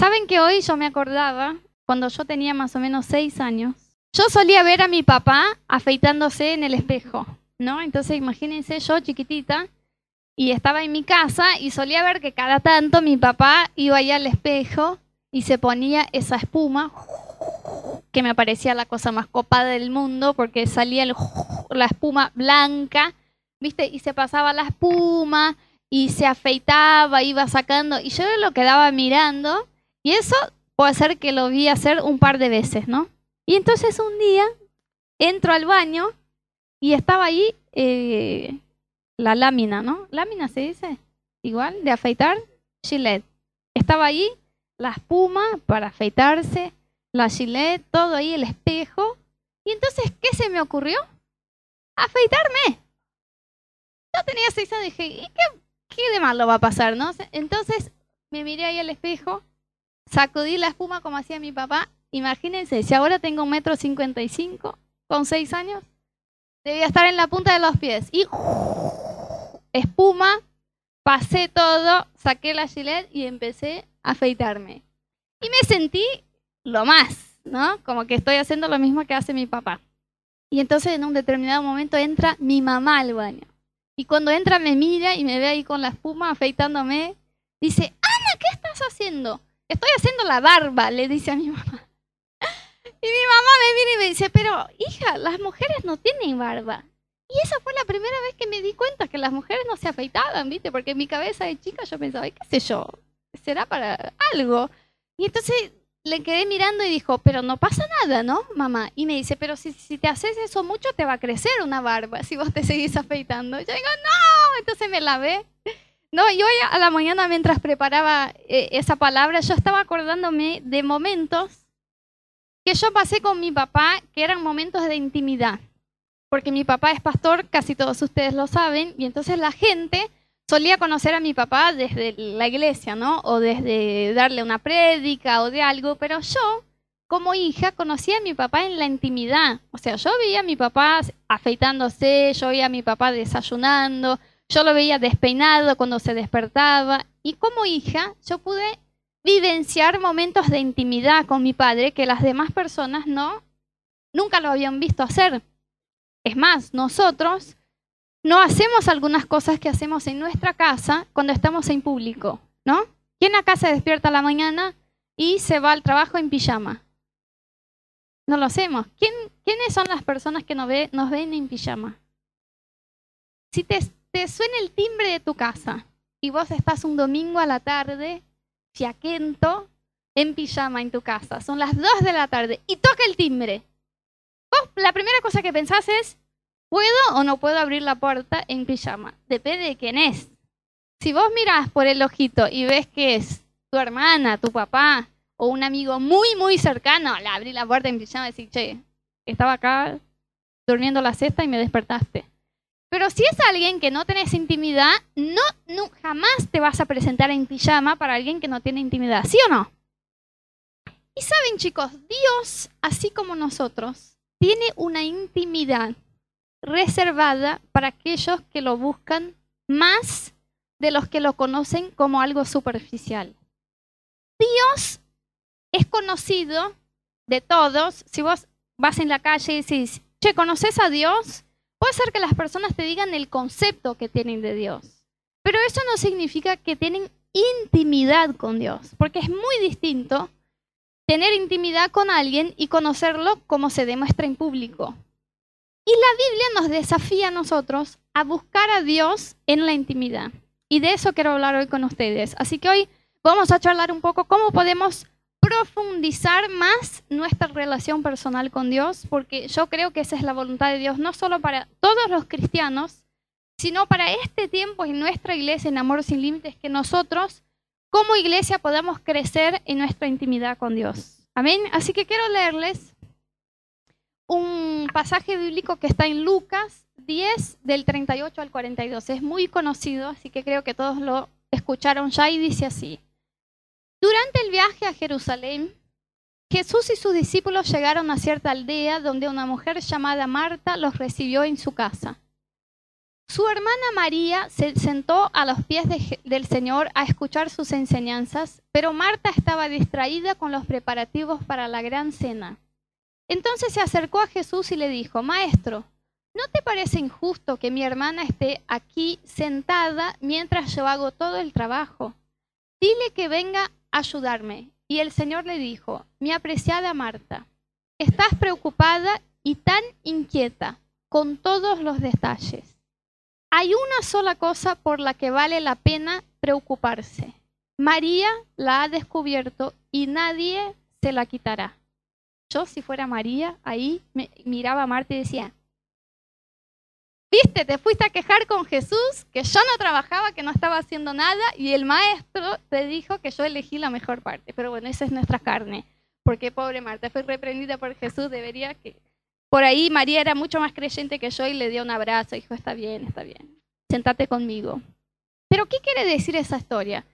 Saben que hoy yo me acordaba, cuando yo tenía más o menos seis años, yo solía ver a mi papá afeitándose en el espejo, ¿no? Entonces imagínense yo chiquitita y estaba en mi casa y solía ver que cada tanto mi papá iba allá al espejo y se ponía esa espuma que me parecía la cosa más copada del mundo porque salía la espuma blanca, ¿viste? Y se pasaba la espuma y se afeitaba, iba sacando y yo lo quedaba mirando y eso puede ser que lo vi hacer un par de veces, ¿no? Y entonces un día entro al baño y estaba ahí eh, la lámina, ¿no? Lámina se dice, igual, de afeitar, Gillette. Estaba ahí la espuma para afeitarse, la Gillette, todo ahí, el espejo. Y entonces, ¿qué se me ocurrió? Afeitarme. Yo tenía seis años y dije, ¿y qué, qué de malo va a pasar, no? Entonces me miré ahí al espejo, sacudí la espuma como hacía mi papá. Imagínense, si ahora tengo un metro cincuenta y cinco, con seis años, debía estar en la punta de los pies. Y espuma, pasé todo, saqué la gilet y empecé a afeitarme. Y me sentí lo más, ¿no? Como que estoy haciendo lo mismo que hace mi papá. Y entonces en un determinado momento entra mi mamá al baño. Y cuando entra me mira y me ve ahí con la espuma afeitándome. Dice, Ana, ¿qué estás haciendo? Estoy haciendo la barba, le dice a mi mamá. Y mi mamá me mira y me dice, pero hija, las mujeres no tienen barba. Y esa fue la primera vez que me di cuenta que las mujeres no se afeitaban, ¿viste? Porque en mi cabeza de chica yo pensaba, qué sé yo, será para algo. Y entonces le quedé mirando y dijo, pero no pasa nada, ¿no, mamá? Y me dice, pero si, si te haces eso mucho te va a crecer una barba si vos te seguís afeitando. Yo digo, no, entonces me lavé. No, y hoy a la mañana mientras preparaba eh, esa palabra, yo estaba acordándome de momentos que yo pasé con mi papá, que eran momentos de intimidad porque mi papá es pastor, casi todos ustedes lo saben, y entonces la gente solía conocer a mi papá desde la iglesia, ¿no? O desde darle una prédica o de algo, pero yo, como hija, conocía a mi papá en la intimidad. O sea, yo veía a mi papá afeitándose, yo veía a mi papá desayunando, yo lo veía despeinado cuando se despertaba, y como hija, yo pude vivenciar momentos de intimidad con mi padre que las demás personas no nunca lo habían visto hacer. Es más, nosotros no hacemos algunas cosas que hacemos en nuestra casa cuando estamos en público, ¿no? ¿Quién acá se despierta la mañana y se va al trabajo en pijama? No lo hacemos. ¿Quiénes son las personas que nos, ven en pijama? Si te, te suena el timbre de tu casa y vos estás un domingo a la tarde, fiaquento, en pijama en tu casa, son las 2 de la tarde y toca el timbre la primera cosa que pensás es, ¿puedo o no puedo abrir la puerta en pijama? Depende de quién es. Si vos mirás por el ojito y ves que es tu hermana, tu papá o un amigo muy, muy cercano, le abrí la puerta en pijama y decís, che, estaba acá durmiendo la cesta y me despertaste. Pero si es alguien que no tenés intimidad, no, no, jamás te vas a presentar en pijama para alguien que no tiene intimidad, ¿sí o no? Y saben chicos, Dios, así como nosotros, tiene una intimidad reservada para aquellos que lo buscan más de los que lo conocen como algo superficial. Dios es conocido de todos. Si vos vas en la calle y decís, che, ¿conoces a Dios? Puede ser que las personas te digan el concepto que tienen de Dios. Pero eso no significa que tienen intimidad con Dios, porque es muy distinto tener intimidad con alguien y conocerlo como se demuestra en público. Y la Biblia nos desafía a nosotros a buscar a Dios en la intimidad. Y de eso quiero hablar hoy con ustedes. Así que hoy vamos a charlar un poco cómo podemos profundizar más nuestra relación personal con Dios, porque yo creo que esa es la voluntad de Dios, no solo para todos los cristianos, sino para este tiempo en nuestra iglesia en Amor sin Límites, que nosotros como iglesia podamos crecer en nuestra intimidad con Dios. Amén. Así que quiero leerles un pasaje bíblico que está en Lucas 10 del 38 al 42. Es muy conocido, así que creo que todos lo escucharon ya y dice así. Durante el viaje a Jerusalén, Jesús y sus discípulos llegaron a cierta aldea donde una mujer llamada Marta los recibió en su casa. Su hermana María se sentó a los pies del Señor a escuchar sus enseñanzas, pero Marta estaba distraída con los preparativos para la gran cena. Entonces se acercó a Jesús y le dijo, Maestro, ¿no te parece injusto que mi hermana esté aquí sentada mientras yo hago todo el trabajo? Dile que venga ayudarme. Y el Señor le dijo, mi apreciada Marta, estás preocupada y tan inquieta con todos los detalles hay una sola cosa por la que vale la pena preocuparse. María la ha descubierto y nadie se la quitará. Yo, si fuera María, ahí me miraba a Marta y decía, viste, te fuiste a quejar con Jesús, que yo no trabajaba, que no estaba haciendo nada, y el maestro te dijo que yo elegí la mejor parte. Pero bueno, esa es nuestra carne, porque pobre Marta fue reprendida por Jesús, debería que por ahí María era mucho más creyente que yo y le dio un abrazo, dijo, está bien, está bien, sentate conmigo. Pero ¿qué quiere decir esa historia?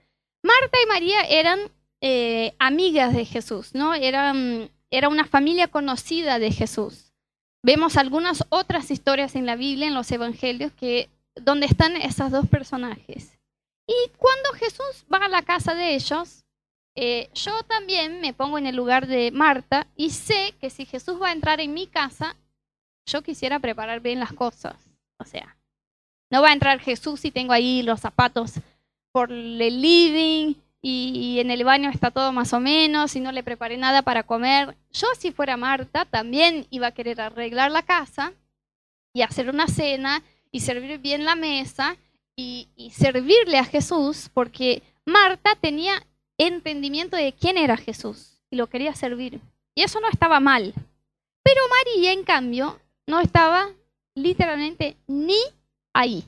Marta y María eran eh, amigas de Jesús, ¿no? Eran, era una familia conocida de Jesús. Vemos algunas otras historias en la Biblia, en los Evangelios, que, donde están esos dos personajes. Y cuando Jesús va a la casa de ellos, eh, yo también me pongo en el lugar de Marta y sé que si Jesús va a entrar en mi casa, yo quisiera preparar bien las cosas. O sea, no va a entrar Jesús si tengo ahí los zapatos por el living y, en el baño está todo más o menos y no le preparé nada para comer. Yo si fuera Marta también iba a querer arreglar la casa y hacer una cena y servir bien la mesa y servirle a Jesús porque Marta tenía entendimiento de quién era Jesús y lo quería servir. Y eso no estaba mal. Pero María, en cambio, no estaba literalmente ni ahí.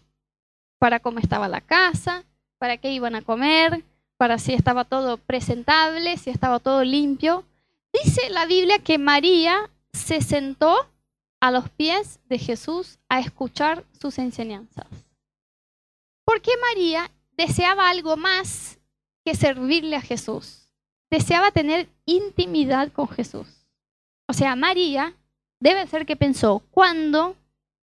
Para cómo estaba la casa, para qué iban a comer, para si estaba todo presentable, si estaba todo limpio. Dice la Biblia que María se sentó a los pies de Jesús a escuchar sus enseñanzas. Porque María deseaba algo más que servirle a Jesús. Deseaba tener intimidad con Jesús. O sea, María debe ser que pensó, ¿cuándo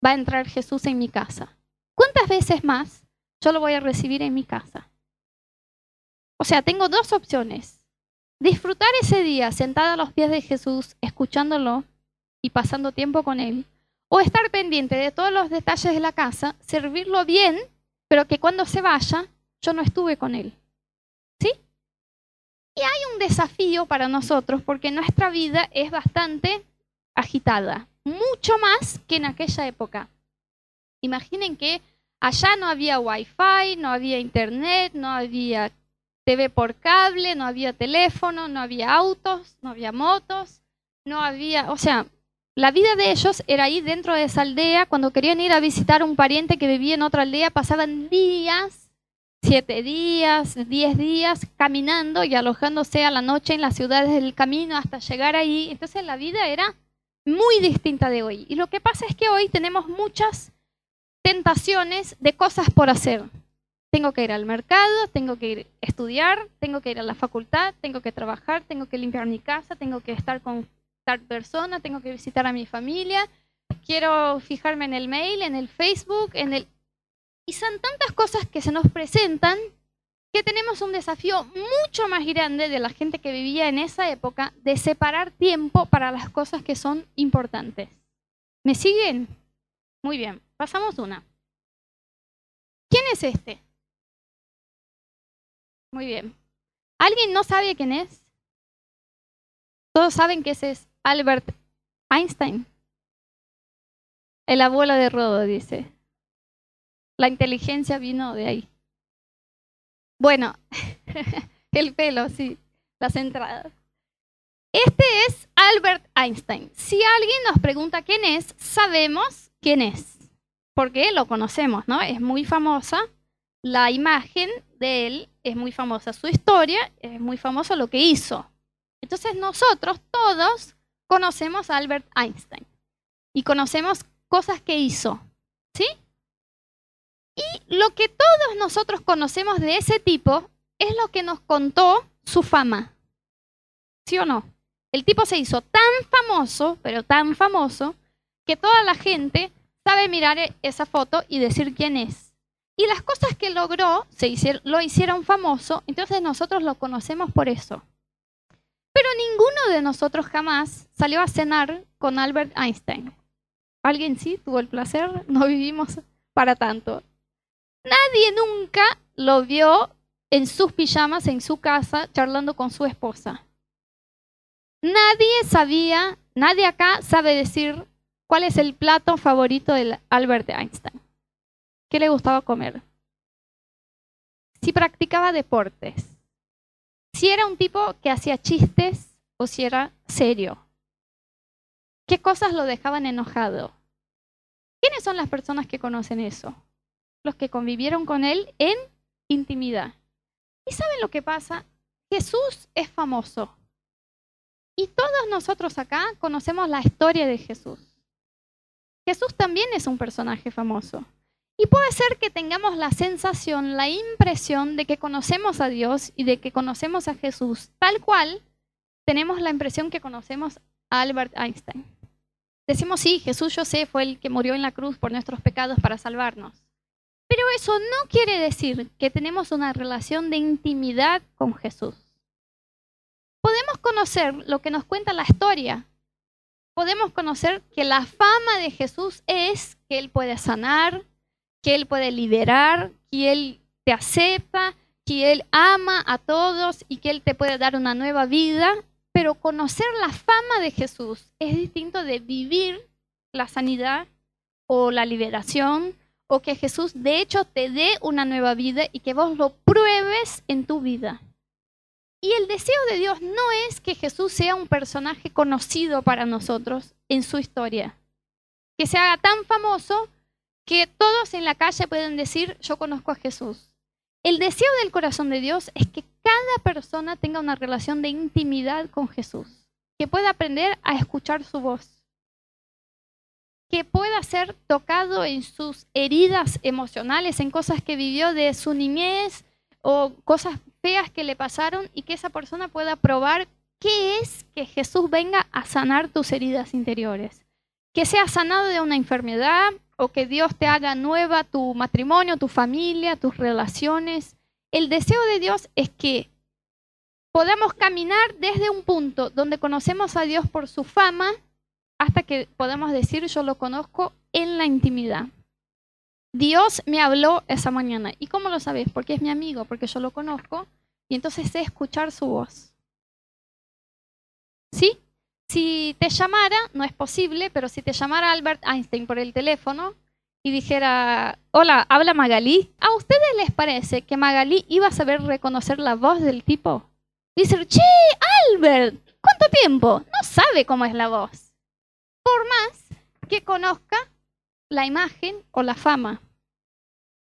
va a entrar Jesús en mi casa? ¿Cuántas veces más yo lo voy a recibir en mi casa? O sea, tengo dos opciones. Disfrutar ese día sentada a los pies de Jesús, escuchándolo y pasando tiempo con Él. O estar pendiente de todos los detalles de la casa, servirlo bien, pero que cuando se vaya, yo no estuve con Él. Y hay un desafío para nosotros porque nuestra vida es bastante agitada, mucho más que en aquella época. Imaginen que allá no había wifi, no había internet, no había TV por cable, no había teléfono, no había autos, no había motos, no había, o sea, la vida de ellos era ahí dentro de esa aldea. Cuando querían ir a visitar a un pariente que vivía en otra aldea, pasaban días siete días, diez días caminando y alojándose a la noche en las ciudades del camino hasta llegar ahí. Entonces la vida era muy distinta de hoy. Y lo que pasa es que hoy tenemos muchas tentaciones de cosas por hacer. Tengo que ir al mercado, tengo que ir a estudiar, tengo que ir a la facultad, tengo que trabajar, tengo que limpiar mi casa, tengo que estar con tal persona, tengo que visitar a mi familia, quiero fijarme en el mail, en el Facebook, en el y son tantas cosas que se nos presentan que tenemos un desafío mucho más grande de la gente que vivía en esa época de separar tiempo para las cosas que son importantes. ¿Me siguen? Muy bien, pasamos una. ¿Quién es este? Muy bien. ¿Alguien no sabe quién es? Todos saben que ese es Albert Einstein. El abuelo de Rodo, dice. La inteligencia vino de ahí. Bueno, el pelo, sí, las entradas. Este es Albert Einstein. Si alguien nos pregunta quién es, sabemos quién es, porque lo conocemos, ¿no? Es muy famosa. La imagen de él es muy famosa, su historia es muy famosa lo que hizo. Entonces nosotros todos conocemos a Albert Einstein y conocemos cosas que hizo, ¿sí? Y lo que todos nosotros conocemos de ese tipo es lo que nos contó su fama. ¿Sí o no? El tipo se hizo tan famoso, pero tan famoso, que toda la gente sabe mirar e- esa foto y decir quién es. Y las cosas que logró se hicieron, lo hicieron famoso, entonces nosotros lo conocemos por eso. Pero ninguno de nosotros jamás salió a cenar con Albert Einstein. ¿Alguien sí tuvo el placer? No vivimos para tanto. Nadie nunca lo vio en sus pijamas en su casa charlando con su esposa. Nadie sabía, nadie acá sabe decir cuál es el plato favorito de Albert Einstein. ¿Qué le gustaba comer? Si practicaba deportes. Si era un tipo que hacía chistes o si era serio. ¿Qué cosas lo dejaban enojado? ¿Quiénes son las personas que conocen eso? Los que convivieron con él en intimidad. ¿Y saben lo que pasa? Jesús es famoso. Y todos nosotros acá conocemos la historia de Jesús. Jesús también es un personaje famoso. Y puede ser que tengamos la sensación, la impresión de que conocemos a Dios y de que conocemos a Jesús, tal cual tenemos la impresión que conocemos a Albert Einstein. Decimos, sí, Jesús yo sé, fue el que murió en la cruz por nuestros pecados para salvarnos. Pero eso no quiere decir que tenemos una relación de intimidad con Jesús. Podemos conocer lo que nos cuenta la historia. Podemos conocer que la fama de Jesús es que Él puede sanar, que Él puede liberar, que Él te acepta, que Él ama a todos y que Él te puede dar una nueva vida pero conocer la fama de Jesús es distinto de vivir la sanidad o la liberación o que Jesús de hecho te dé una nueva vida y que vos lo pruebes en tu vida. Y el deseo de Dios no es que Jesús sea un personaje conocido para nosotros en su historia, que se haga tan famoso que todos en la calle pueden decir, yo conozco a Jesús. El deseo del corazón de Dios es que cada persona tenga una relación de intimidad con Jesús, que pueda aprender a escuchar su voz, que pueda ser tocado en sus heridas emocionales, en cosas que vivió de su niñez o cosas feas que le pasaron y que esa persona pueda probar qué es que Jesús venga a sanar tus heridas interiores. Que sea sanado de una enfermedad, o que Dios te haga nueva tu matrimonio, tu familia, tus relaciones. El deseo de Dios es que podamos caminar desde un punto donde conocemos a Dios por su fama hasta que podamos decir yo lo conozco en la intimidad. Dios me habló esa mañana. ¿Y cómo lo sabes? Porque es mi amigo, porque yo lo conozco y entonces sé escuchar su voz. ¿Sí? Si te llamara, no es posible, pero si te llamara Albert Einstein por el teléfono y dijera, hola, habla Magalí, ¿a ustedes les parece que Magalí iba a saber reconocer la voz del tipo? Dice, che, Albert, ¿cuánto tiempo? No sabe cómo es la voz. Por más que conozca la imagen o la fama.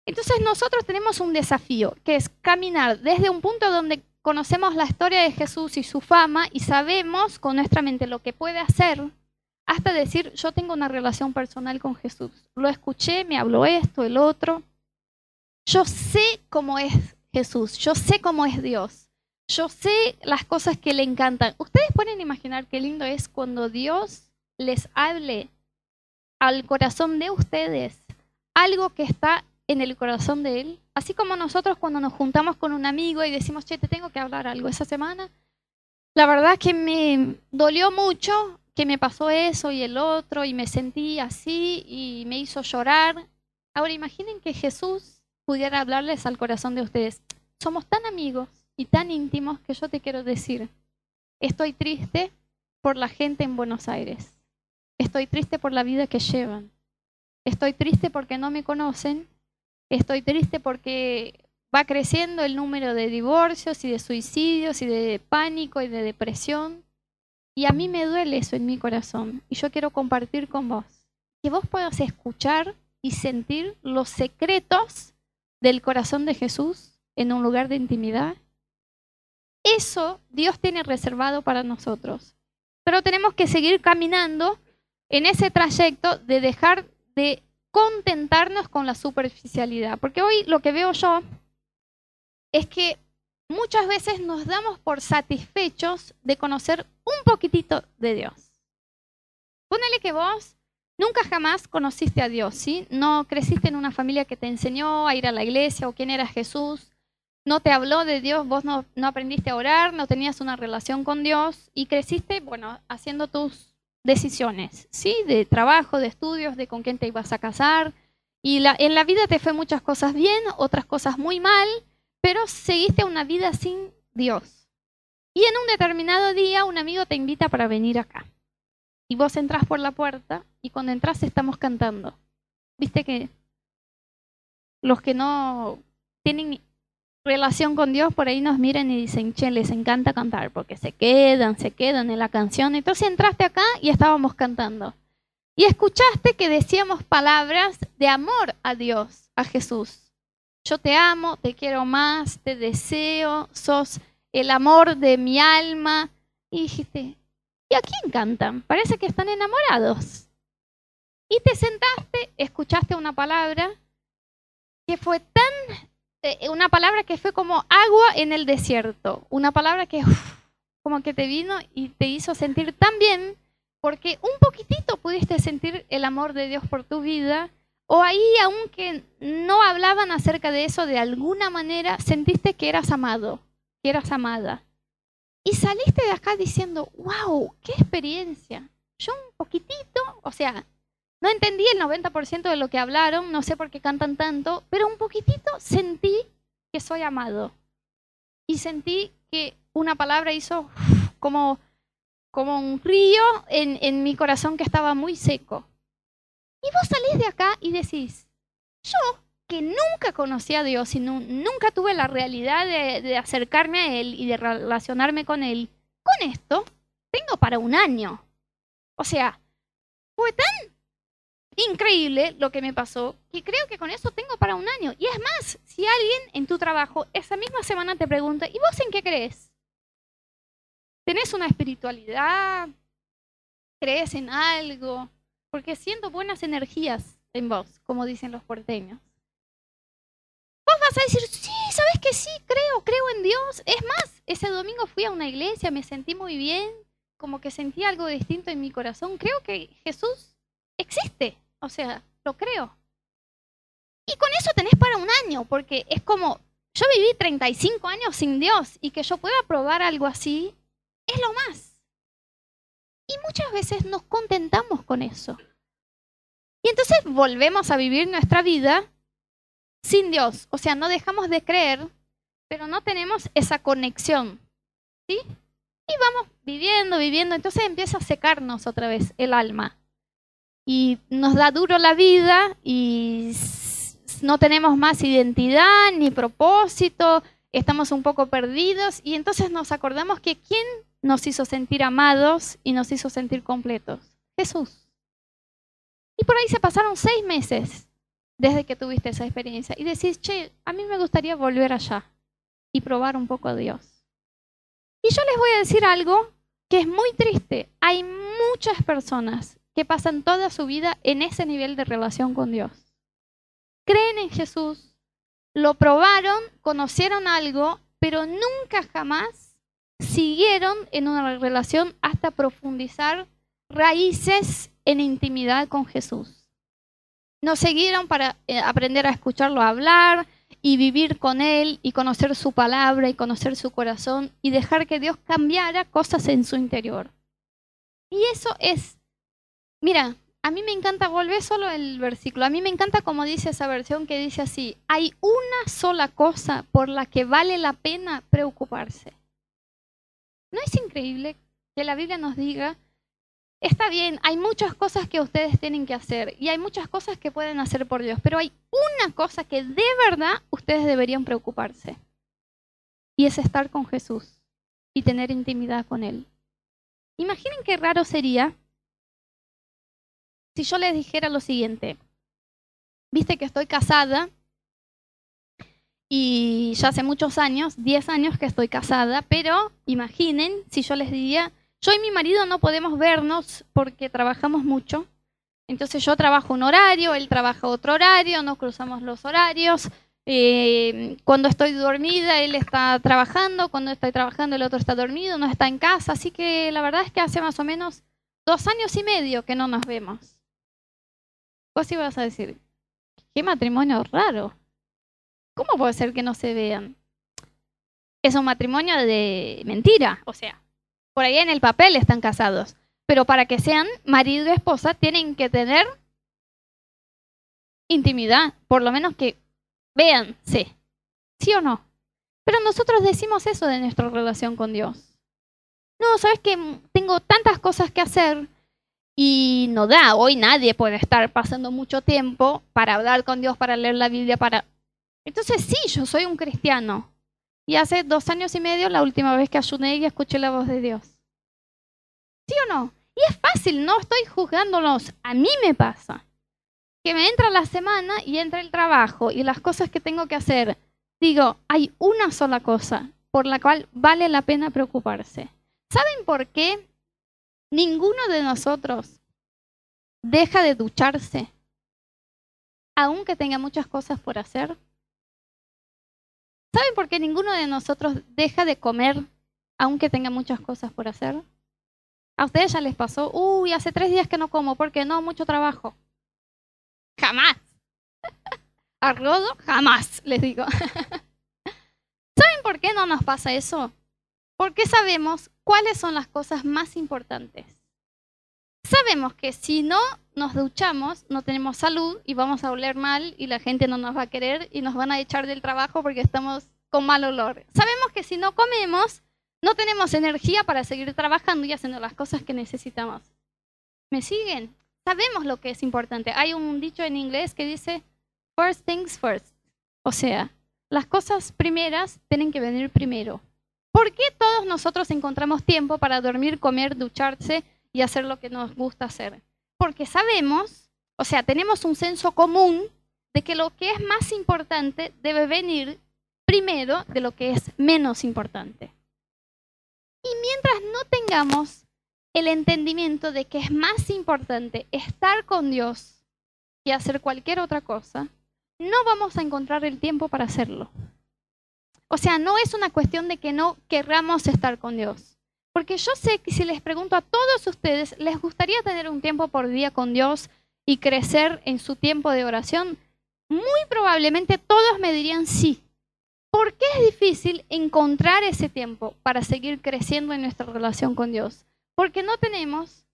Entonces nosotros tenemos un desafío, que es caminar desde un punto donde conocemos la historia de Jesús y su fama y sabemos con nuestra mente lo que puede hacer, hasta decir, yo tengo una relación personal con Jesús. Lo escuché, me habló esto, el otro. Yo sé cómo es Jesús, yo sé cómo es Dios, yo sé las cosas que le encantan. Ustedes pueden imaginar qué lindo es cuando Dios les hable al corazón de ustedes algo que está en el corazón de Él. Así como nosotros cuando nos juntamos con un amigo y decimos, che, te tengo que hablar algo esa semana. La verdad que me dolió mucho que me pasó eso y el otro y me sentí así y me hizo llorar. Ahora imaginen que Jesús pudiera hablarles al corazón de ustedes. Somos tan amigos y tan íntimos que yo te quiero decir, estoy triste por la gente en Buenos Aires. Estoy triste por la vida que llevan. Estoy triste porque no me conocen Estoy triste porque va creciendo el número de divorcios y de suicidios y de pánico y de depresión. Y a mí me duele eso en mi corazón. Y yo quiero compartir con vos. Que vos puedas escuchar y sentir los secretos del corazón de Jesús en un lugar de intimidad. Eso Dios tiene reservado para nosotros. Pero tenemos que seguir caminando en ese trayecto de dejar de contentarnos con la superficialidad. Porque hoy lo que veo yo es que muchas veces nos damos por satisfechos de conocer un poquitito de Dios. Ponele que vos nunca jamás conociste a Dios, ¿sí? No creciste en una familia que te enseñó a ir a la iglesia o quién era Jesús, no te habló de Dios, vos no, no aprendiste a orar, no tenías una relación con Dios y creciste, bueno, haciendo tus decisiones, ¿sí? De trabajo, de estudios, de con quién te ibas a casar. Y la, en la vida te fue muchas cosas bien, otras cosas muy mal, pero seguiste una vida sin Dios. Y en un determinado día un amigo te invita para venir acá. Y vos entras por la puerta y cuando entras estamos cantando. Viste que los que no tienen relación con Dios por ahí nos miran y dicen, che, les encanta cantar, porque se quedan, se quedan en la canción. Entonces entraste acá y estábamos cantando. Y escuchaste que decíamos palabras de amor a Dios, a Jesús. Yo te amo, te quiero más, te deseo, sos el amor de mi alma. Y dijiste, ¿y a quién cantan? Parece que están enamorados. Y te sentaste, escuchaste una palabra que fue tan una palabra que fue como agua en el desierto, una palabra que como que te vino y te hizo sentir tan bien, porque un poquitito pudiste sentir el amor de Dios por tu vida, o ahí aunque no hablaban acerca de eso de alguna manera, sentiste que eras amado, que eras amada. Y saliste de acá diciendo, wow, qué experiencia. Yo un poquitito, o sea, no entendí el 90% de lo que hablaron, no sé por qué cantan tanto, pero un poquitito sentí que soy amado. Y sentí que una palabra hizo como, como un río en, en mi corazón que estaba muy seco. Y vos salís de acá y decís, yo que nunca conocí a Dios y nunca tuve la realidad de, de, acercarme a Él y de relacionarme con Él, con esto tengo para un año. O sea, fue tan increíble lo que me pasó, que creo que con eso tengo para un año. Y es más, si alguien en tu trabajo esa misma semana te pregunta, ¿y vos en qué crees? ¿Tenés una espiritualidad? ¿Crees en algo? Porque siento buenas energías en vos, como dicen los porteños. Vos vas a decir, sí, ¿sabes que sí? Creo, creo en Dios. Es más, ese domingo fui a una iglesia, me sentí muy bien, como que sentí algo distinto en mi corazón. Creo que Jesús existe. O sea, lo creo. Y con eso tenés para un año, porque es como, yo viví 35 años sin Dios y que yo pueda probar algo así, es lo más. Y muchas veces nos contentamos con eso. Y entonces volvemos a vivir nuestra vida sin Dios. O sea, no dejamos de creer, pero no tenemos esa conexión. ¿Sí? Y vamos viviendo, viviendo. Entonces empieza a secarnos otra vez el alma y nos da duro la vida y no tenemos más identidad ni propósito, estamos un poco perdidos y entonces nos acordamos que ¿quién nos hizo sentir amados y nos hizo sentir completos? Jesús. Y por ahí se pasaron seis meses desde que tuviste esa experiencia y decís, che, a mí me gustaría volver allá y probar un poco a Dios. Y yo les voy a decir algo que es muy triste. Hay muchas personas que pasan toda su vida en ese nivel de relación con Dios. Creen en Jesús, lo probaron, conocieron algo, pero nunca jamás siguieron en una relación hasta profundizar raíces en intimidad con Jesús. No siguieron para eh, aprender a escucharlo hablar y vivir con Él y conocer su palabra y conocer su corazón y dejar que Dios cambiara cosas en su interior. Y eso es Mira, a mí me encanta, volver solo el versículo, a mí me encanta como dice esa versión que dice así, hay una sola cosa por la que vale la pena preocuparse. ¿No es increíble que la Biblia nos diga, está bien, hay muchas cosas que ustedes tienen que hacer y hay muchas cosas que pueden hacer por Dios, pero hay una cosa que de verdad ustedes deberían preocuparse y es estar con Jesús y tener intimidad con Él. Imaginen qué raro sería si yo les dijera lo siguiente, viste que estoy casada y ya hace muchos años, 10 años que estoy casada, pero imaginen si yo les diría, yo y mi marido no podemos vernos porque trabajamos mucho, entonces yo trabajo un horario, él trabaja otro horario, no cruzamos los horarios. Eh, cuando estoy dormida, él está trabajando, cuando estoy trabajando, el otro está dormido, no está en casa. Así que la verdad es que hace más o menos dos años y medio que no nos vemos. Vos ibas a decir, qué matrimonio raro. ¿Cómo puede ser que no se vean? Es un matrimonio de mentira, o sea, por ahí en el papel están casados, pero para que sean marido y esposa tienen que tener intimidad, por lo menos que vean, sí, sí o no. Pero nosotros decimos eso de nuestra relación con Dios. No, sabes que tengo tantas cosas que hacer y no da. Hoy nadie puede estar pasando mucho tiempo para hablar con Dios, para leer la Biblia, para... Entonces sí, yo soy un cristiano. Y hace dos años y medio la última vez que ayuné y escuché la voz de Dios. ¿Sí o no? Y es fácil, no estoy juzgándolos. A mí me pasa que me entra la semana y entra el trabajo y las cosas que tengo que hacer. Digo, hay una sola cosa por la cual vale la pena preocuparse. ¿Saben por qué ninguno de nosotros deja de ducharse aunque tenga muchas cosas por hacer? ¿Saben por qué ninguno de nosotros deja de comer aunque tenga muchas cosas por hacer? ¿A ustedes ya les pasó? Uy, hace tres días que no como, porque no, mucho trabajo. Jamás. A rodo, jamás, les digo. ¿Saben por qué no nos pasa eso? Porque sabemos cuáles son las cosas más importantes. Sabemos que si no nos duchamos, no tenemos salud y vamos a oler mal y la gente no nos va a querer y nos van a echar del trabajo porque estamos con mal olor. Sabemos que si no comemos, no tenemos energía para seguir trabajando y haciendo las cosas que necesitamos. ¿Me siguen? Sabemos lo que es importante. Hay un dicho en inglés que dice, first things first. O sea, las cosas primeras tienen que venir primero. ¿Por qué todos nosotros encontramos tiempo para dormir, comer, ducharse y hacer lo que nos gusta hacer? Porque sabemos, o sea, tenemos un senso común de que lo que es más importante debe venir primero de lo que es menos importante. Y mientras no tengamos el entendimiento de que es más importante estar con Dios que hacer cualquier otra cosa, no vamos a encontrar el tiempo para hacerlo. O sea, no es una cuestión de que no querramos estar con Dios. Porque yo sé que si les pregunto a todos ustedes, ¿les gustaría tener un tiempo por día con Dios y crecer en su tiempo de oración? Muy probablemente todos me dirían sí. ¿Por qué es difícil encontrar ese tiempo para seguir creciendo en nuestra relación con Dios? Porque no tenemos,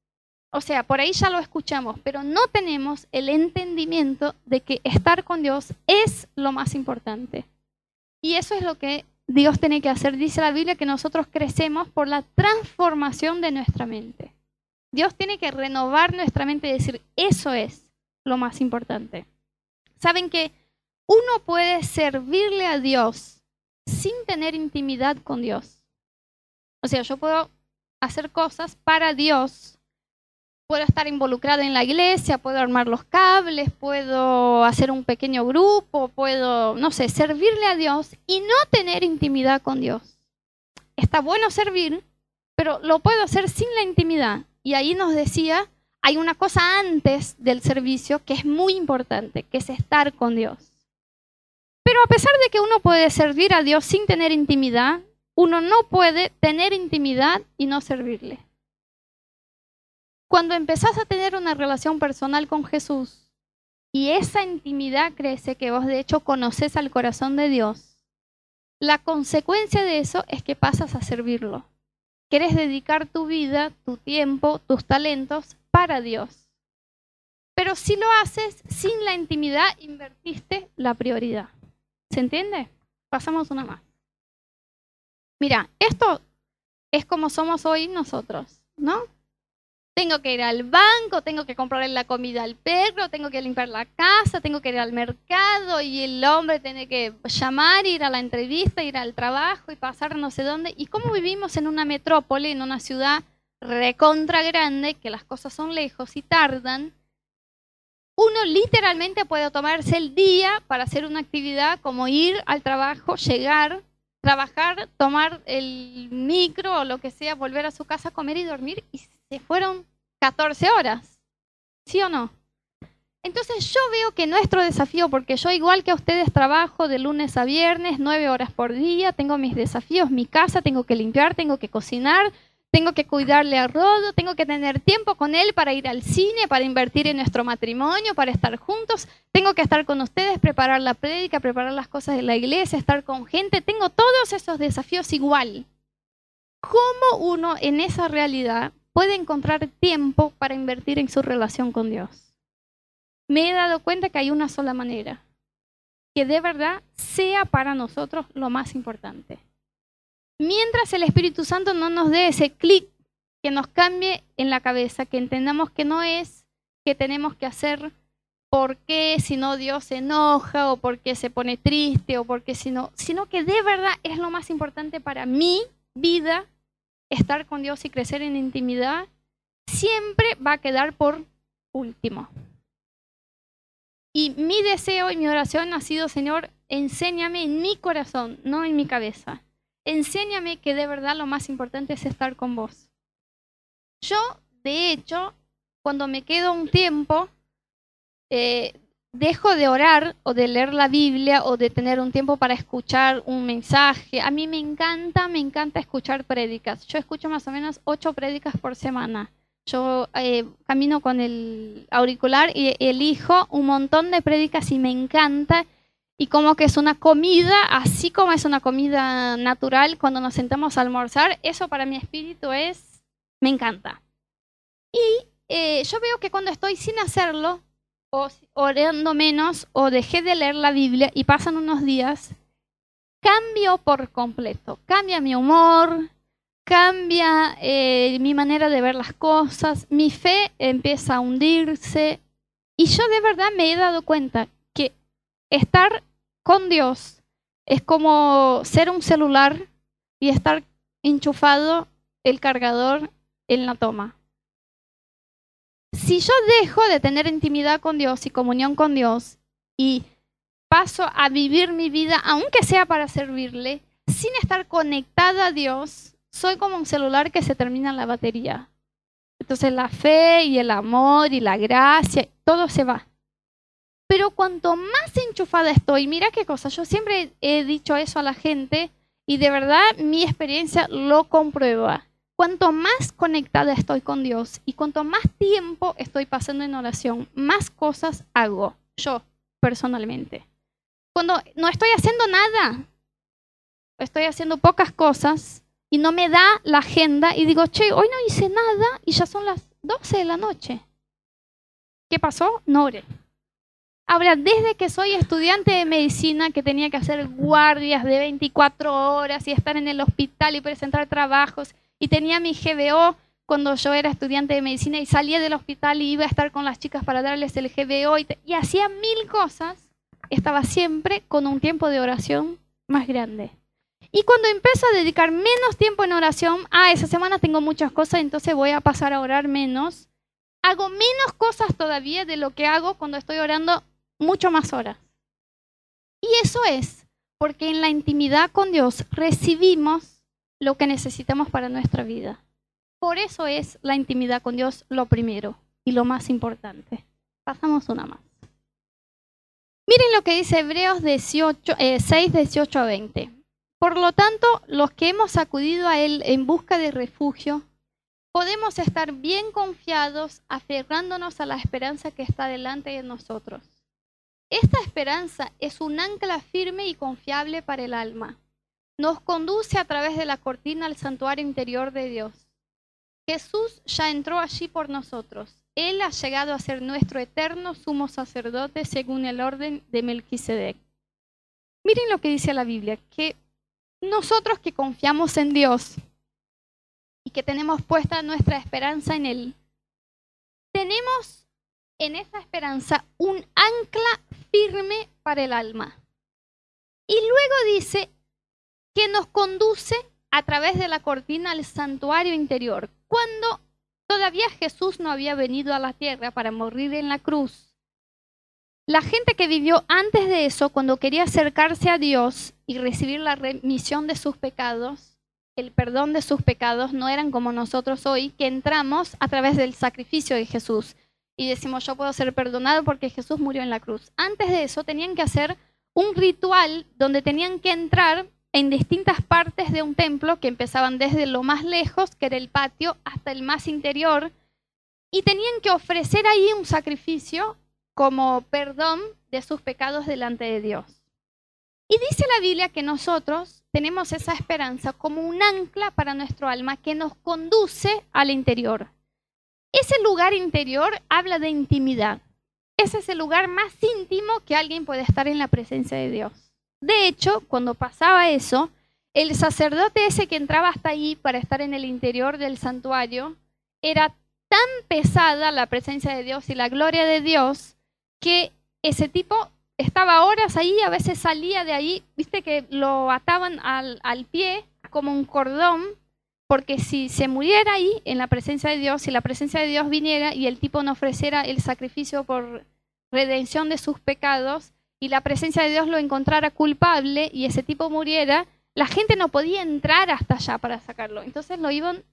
o sea, por ahí ya lo escuchamos, pero no tenemos el entendimiento de que estar con Dios es lo más importante. Y eso es lo que Dios tiene que hacer. Dice la Biblia que nosotros crecemos por la transformación de nuestra mente. Dios tiene que renovar nuestra mente y decir, eso es lo más importante. Saben que uno puede servirle a Dios sin tener intimidad con Dios. O sea, yo puedo hacer cosas para Dios puedo estar involucrado en la iglesia, puedo armar los cables, puedo hacer un pequeño grupo, puedo, no sé, servirle a Dios y no tener intimidad con Dios. Está bueno servir, pero lo puedo hacer sin la intimidad. Y ahí nos decía, hay una cosa antes del servicio que es muy importante, que es estar con Dios. Pero a pesar de que uno puede servir a Dios sin tener intimidad, uno no puede tener intimidad y no servirle. Cuando empezás a tener una relación personal con Jesús y esa intimidad crece, que vos de hecho conoces al corazón de Dios, la consecuencia de eso es que pasas a servirlo. Quieres dedicar tu vida, tu tiempo, tus talentos para Dios. Pero si lo haces sin la intimidad, invertiste la prioridad. ¿Se entiende? Pasamos una más. Mira, esto es como somos hoy nosotros, ¿no? Tengo que ir al banco, tengo que comprarle la comida al perro, tengo que limpiar la casa, tengo que ir al mercado y el hombre tiene que llamar, ir a la entrevista, ir al trabajo y pasar no sé dónde. ¿Y cómo vivimos en una metrópoli, en una ciudad recontra grande, que las cosas son lejos y tardan? Uno literalmente puede tomarse el día para hacer una actividad como ir al trabajo, llegar, trabajar, tomar el micro o lo que sea, volver a su casa, comer y dormir y se fueron 14 horas. ¿Sí o no? Entonces yo veo que nuestro desafío, porque yo igual que a ustedes trabajo de lunes a viernes, nueve horas por día, tengo mis desafíos, mi casa, tengo que limpiar, tengo que cocinar, tengo que cuidarle a Rodo, tengo que tener tiempo con él para ir al cine, para invertir en nuestro matrimonio, para estar juntos, tengo que estar con ustedes, preparar la prédica, preparar las cosas de la iglesia, estar con gente, tengo todos esos desafíos igual. ¿Cómo uno en esa realidad puede encontrar tiempo para invertir en su relación con Dios? Me he dado cuenta que hay una sola manera, que de verdad sea para nosotros lo más importante. Mientras el Espíritu Santo no nos dé ese clic que nos cambie en la cabeza, que entendamos que no es que tenemos que hacer porque si no Dios se enoja o porque se pone triste o porque si no, sino que de verdad es lo más importante para mi vida, estar con Dios y crecer en intimidad, siempre va a quedar por último. Y mi deseo y mi oración ha sido, Señor, enséñame en mi corazón, no en mi cabeza. Enséñame que de verdad lo más importante es estar con vos. Yo, de hecho, cuando me quedo un tiempo, eh, dejo de orar o de leer la Biblia o de tener un tiempo para escuchar un mensaje. A mí me encanta, me encanta escuchar prédicas. Yo escucho más o menos ocho prédicas por semana. Yo eh, camino con el auricular y elijo un montón de prédicas y me encanta. Y como que es una comida, así como es una comida natural cuando nos sentamos a almorzar, eso para mi espíritu es, me encanta. Y eh, yo veo que cuando estoy sin hacerlo, o orando menos, o dejé de leer la Biblia y pasan unos días, cambio por completo. Cambia mi humor, cambia eh, mi manera de ver las cosas, mi fe empieza a hundirse. Y yo de verdad me he dado cuenta que estar con Dios es como ser un celular y estar enchufado el cargador en la toma. Si yo dejo de tener intimidad con Dios y comunión con Dios y paso a vivir mi vida, aunque sea para servirle, sin estar conectada a Dios, soy como un celular que se termina la batería. Entonces la fe y el amor y la gracia, todo se va. Pero cuanto más enchufada estoy, mira qué cosa, yo siempre he dicho eso a la gente y de verdad mi experiencia lo comprueba. Cuanto más conectada estoy con Dios y cuanto más tiempo estoy pasando en oración, más cosas hago yo personalmente. Cuando no estoy haciendo nada, estoy haciendo pocas cosas, y no me da la agenda y digo, che, hoy no hice nada y ya son las 12 de la noche. ¿Qué pasó? No oré. Ahora, desde que soy estudiante de medicina, que tenía que hacer guardias de 24 horas y estar en el hospital y presentar trabajos, y tenía mi GBO cuando yo era estudiante de medicina y salía del hospital y iba a estar con las chicas para darles el GBO y, y hacía mil cosas, estaba siempre con un tiempo de oración más grande. Y cuando empiezo a dedicar menos tiempo en oración, ah, esa semana tengo muchas cosas, entonces voy a pasar a orar menos. Hago menos cosas todavía de lo que hago cuando estoy orando mucho más horas. Y eso es porque en la intimidad con Dios recibimos lo que necesitamos para nuestra vida. Por eso es la intimidad con Dios lo primero y lo más importante. Pasamos una más. Miren lo que dice Hebreos 18, 6, 18 a 20. Por lo tanto, los que hemos acudido a Él en busca de refugio, podemos estar bien confiados aferrándonos a la esperanza que está delante de nosotros. Esta esperanza es un ancla firme y confiable para el alma. Nos conduce a través de la cortina al santuario interior de Dios. Jesús ya entró allí por nosotros. Él ha llegado a ser nuestro eterno sumo sacerdote según el orden de Melquisedec. Miren lo que dice la Biblia, que nosotros que confiamos en Dios y que tenemos puesta nuestra esperanza en Él, tenemos en esa esperanza un ancla firme para el alma. Y luego dice que nos conduce a través de la cortina al santuario interior, cuando todavía Jesús no había venido a la tierra para morir en la cruz la gente que vivió antes de eso, cuando quería acercarse a Dios y recibir la remisión de sus pecados, el perdón de sus pecados, no eran como nosotros hoy, que entramos a través del sacrificio de Jesús y decimos, yo puedo ser perdonado porque Jesús murió en la cruz. Antes de eso tenían que hacer un ritual donde tenían que entrar en distintas partes de un templo que empezaban desde lo más lejos, que era el patio, hasta el más interior, y tenían que ofrecer ahí un sacrificio como perdón de sus pecados delante de Dios. Y dice la Biblia que nosotros tenemos esa esperanza como un ancla para nuestro alma que nos conduce al interior. Ese lugar interior habla de intimidad. Ese es el lugar más íntimo que alguien puede estar en la presencia de Dios. De hecho, cuando pasaba eso, el sacerdote ese que entraba hasta ahí para estar en el interior del santuario, era tan pesada la presencia de Dios y la gloria de Dios que ese tipo estaba horas ahí, a veces salía de ahí, viste que lo ataban al, pie como un cordón, porque si se muriera ahí en la presencia de Dios, si la presencia de Dios viniera y el tipo no ofreciera el sacrificio por redención de sus pecados, y la presencia de Dios lo encontrara culpable y ese tipo muriera, la gente no podía entrar hasta allá para sacarlo. Entonces lo iban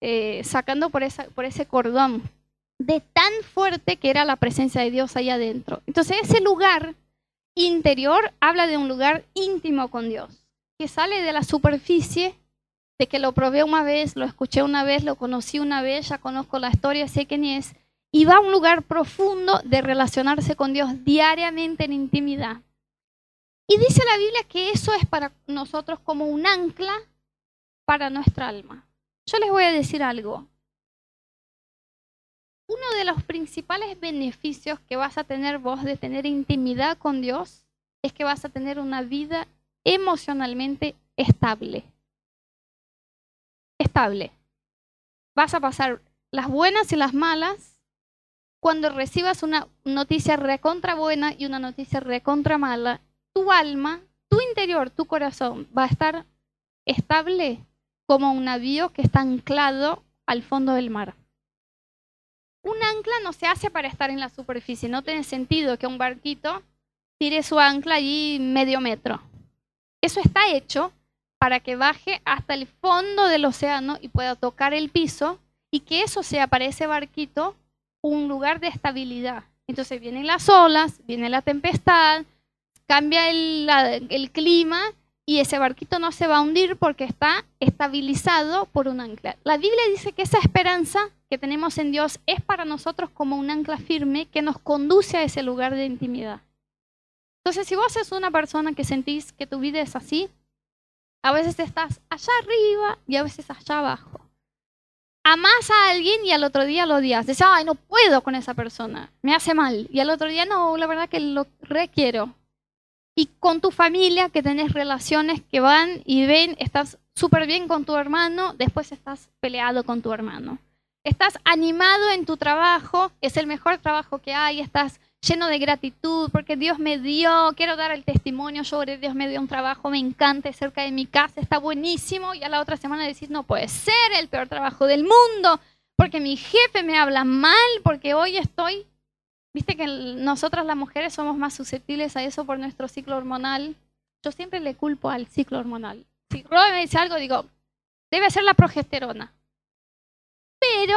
eh, sacando por, por ese cordón de tan fuerte que era la presencia de Dios ahí adentro. Entonces ese lugar interior habla de un lugar íntimo con Dios, que sale de la superficie, de que lo probé una vez, lo escuché una vez, lo conocí una vez, ya conozco la historia, sé quién es, y va a un lugar profundo de relacionarse con Dios diariamente en intimidad. Y dice la Biblia que eso es para nosotros como un ancla para nuestra alma. Yo les voy a decir algo. Uno de los principales beneficios que vas a tener vos de tener intimidad con Dios es que vas a tener una vida emocionalmente estable. Estable. Vas a pasar las buenas y las malas cuando recibas una noticia recontra buena y una noticia recontra mala, tu alma, tu interior, tu corazón va a estar estable como un navío que está anclado al fondo del mar. Un ancla no se hace para estar en la superficie, no tiene sentido que un barquito tire su ancla allí medio metro. Eso está hecho para que baje hasta el fondo del océano y pueda tocar el piso y que eso sea para ese barquito un lugar de estabilidad. Entonces vienen las olas, viene la tempestad, cambia el, clima y ese barquito no se va a hundir porque está estabilizado por un ancla. La Biblia dice que esa esperanza que tenemos en Dios es para nosotros como un ancla firme que nos conduce a ese lugar de intimidad. Entonces, si vos sos una persona que sentís que tu vida es así, a veces estás allá arriba y a veces allá abajo amás a alguien y al otro día lo odias. Dices, ay, no puedo con esa persona, me hace mal. Y al otro día, no, la verdad que lo requiero. Y con tu familia, que tenés relaciones que van y ven, estás súper bien con tu hermano, después estás peleado con tu hermano. Estás animado en tu trabajo, es el mejor trabajo que hay, estás lleno de gratitud porque Dios me dio, quiero dar el testimonio sobre Dios me dio un trabajo, me encanta, cerca de mi casa, está buenísimo y a la otra semana decís, no puede ser el peor trabajo del mundo porque mi jefe me habla mal, porque hoy estoy, viste que nosotras las mujeres somos más susceptibles a eso por nuestro ciclo hormonal. Yo siempre le culpo al ciclo hormonal. Si Roy me dice algo, digo, debe ser la progesterona. Pero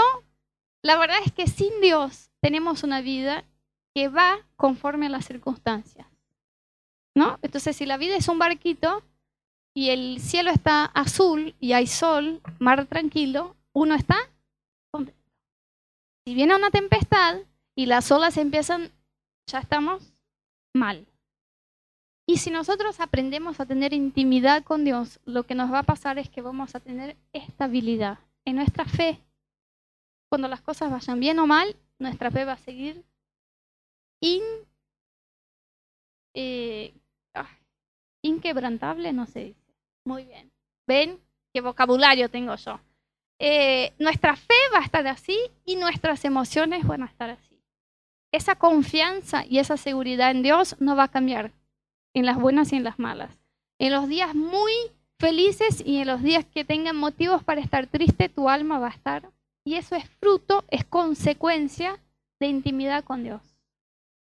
la verdad es que sin Dios tenemos una vida que va conforme a las circunstancias. ¿No? Entonces, si la vida es un barquito y el cielo está azul y hay sol, mar tranquilo, uno está contento. Si viene una tempestad y las olas empiezan, ya estamos mal. Y si nosotros aprendemos a tener intimidad con Dios, lo que nos va a pasar es que vamos a tener estabilidad en nuestra fe. Cuando las cosas vayan bien o mal, nuestra fe va a seguir eh, inquebrantable, no se dice. Muy bien. ¿Ven qué vocabulario tengo yo? Eh, nuestra fe va a estar así y nuestras emociones van a estar así. Esa confianza y esa seguridad en Dios no va a cambiar en las buenas y en las malas. En los días muy felices y en los días que tengan motivos para estar triste, tu alma va a estar. Y eso es fruto, es consecuencia de intimidad con Dios.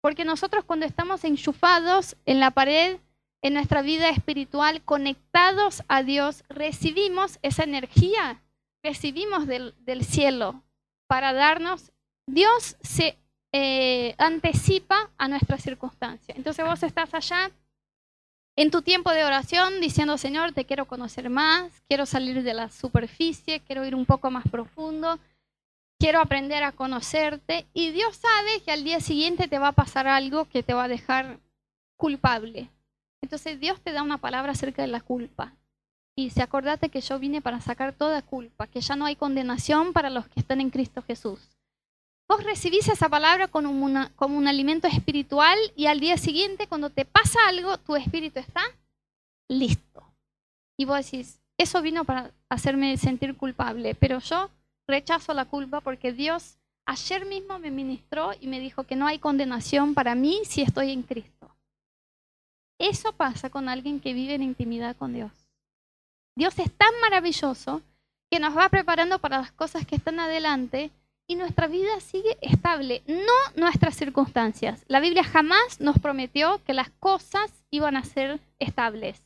Porque nosotros cuando estamos enchufados en la pared, en nuestra vida espiritual, conectados a Dios, recibimos esa energía, recibimos del, cielo para darnos. Dios se eh, anticipa a nuestra circunstancia. Entonces vos estás allá en tu tiempo de oración diciendo, Señor, te quiero conocer más, quiero salir de la superficie, quiero ir un poco más profundo, quiero aprender a conocerte. Y Dios sabe que al día siguiente te va a pasar algo que te va a dejar culpable. Entonces Dios te da una palabra acerca de la culpa. Y se acordate que yo vine para sacar toda culpa, que ya no hay condenación para los que están en Cristo Jesús. Vos recibís esa palabra como, como un alimento espiritual y al día siguiente, cuando te pasa algo, tu espíritu está listo. Y vos decís, eso vino para hacerme sentir culpable, pero yo rechazo la culpa porque Dios ayer mismo me ministró y me dijo que no hay condenación para mí si estoy en Cristo. Eso pasa con alguien que vive en intimidad con Dios. Dios es tan maravilloso que nos va preparando para las cosas que están adelante y nuestra vida sigue estable, no nuestras circunstancias. La Biblia jamás nos prometió que las cosas iban a ser estables,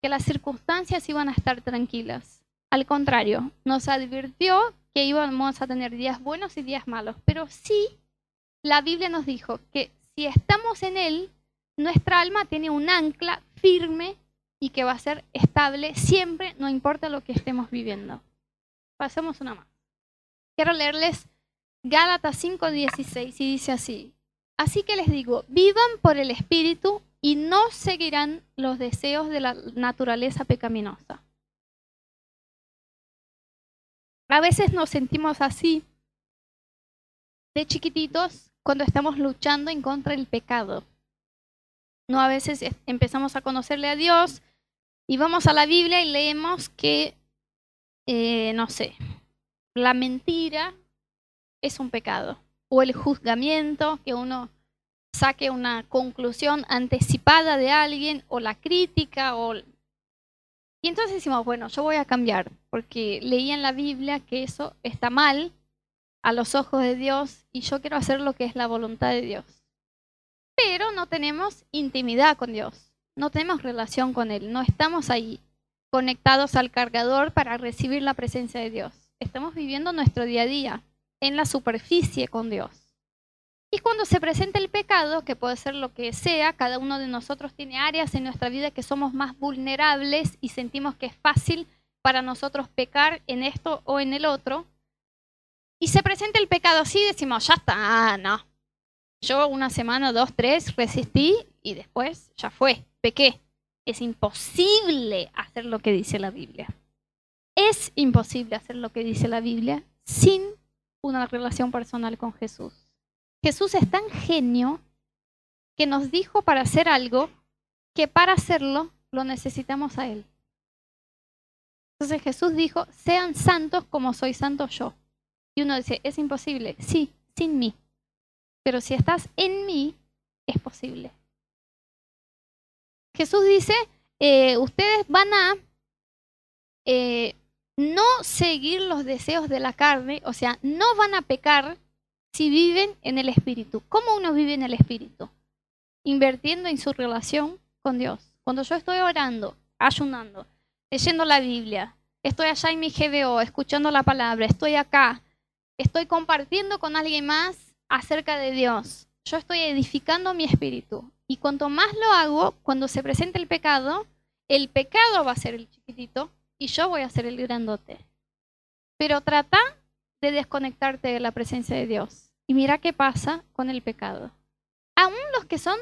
que las circunstancias iban a estar tranquilas. Al contrario, nos advirtió que íbamos a tener días buenos y días malos, pero sí la Biblia nos dijo que si estamos en Él, nuestra alma tiene un ancla firme y que va a ser estable siempre, no importa lo que estemos viviendo. Pasemos una más. Quiero leerles Gálatas 5:16 y dice así, así que les digo, vivan por el Espíritu y no seguirán los deseos de la naturaleza pecaminosa. A veces nos sentimos así de chiquititos cuando estamos luchando en contra del pecado. No a veces empezamos a conocerle a Dios y vamos a la Biblia y leemos que, eh, no sé, la mentira es un pecado. O el juzgamiento, que uno saque una conclusión anticipada de alguien, o la crítica, o... Y entonces decimos, bueno, yo voy a cambiar, porque leí en la Biblia que eso está mal a los ojos de Dios y yo quiero hacer lo que es la voluntad de Dios. Pero no tenemos intimidad con Dios, no tenemos relación con Él, no estamos ahí conectados al cargador para recibir la presencia de Dios. Estamos viviendo nuestro día a día en la superficie con Dios. Y cuando se presenta el pecado, que puede ser lo que sea, cada uno de nosotros tiene áreas en nuestra vida que somos más vulnerables y sentimos que es fácil para nosotros pecar en esto o en el otro. Y se presenta el pecado así, decimos, ya está, ah, no. Yo una semana, dos, tres, resistí y después ya fue, pequé. Es imposible hacer lo que dice la Biblia. Es imposible hacer lo que dice la Biblia sin una relación personal con Jesús. Jesús es tan genio que nos dijo para hacer algo que para hacerlo lo necesitamos a Él. Entonces Jesús dijo, sean santos como soy santo yo. Y uno dice, es imposible. Sí, sin mí. Pero si estás en mí, es posible. Jesús dice, eh, ustedes van a eh, no seguir los deseos de la carne, o sea, no van a pecar si viven en el Espíritu. ¿Cómo uno vive en el Espíritu? Invirtiendo en su relación con Dios. Cuando yo estoy orando, ayunando, leyendo la Biblia, estoy allá en mi GBO, escuchando la palabra, estoy acá, estoy compartiendo con alguien más acerca de Dios. Yo estoy edificando mi espíritu. Y cuanto más lo hago, cuando se presenta el pecado, el pecado va a ser el chiquitito y yo voy a ser el grandote. Pero trata de desconectarte de la presencia de Dios. Y mira qué pasa con el pecado. Aún los que son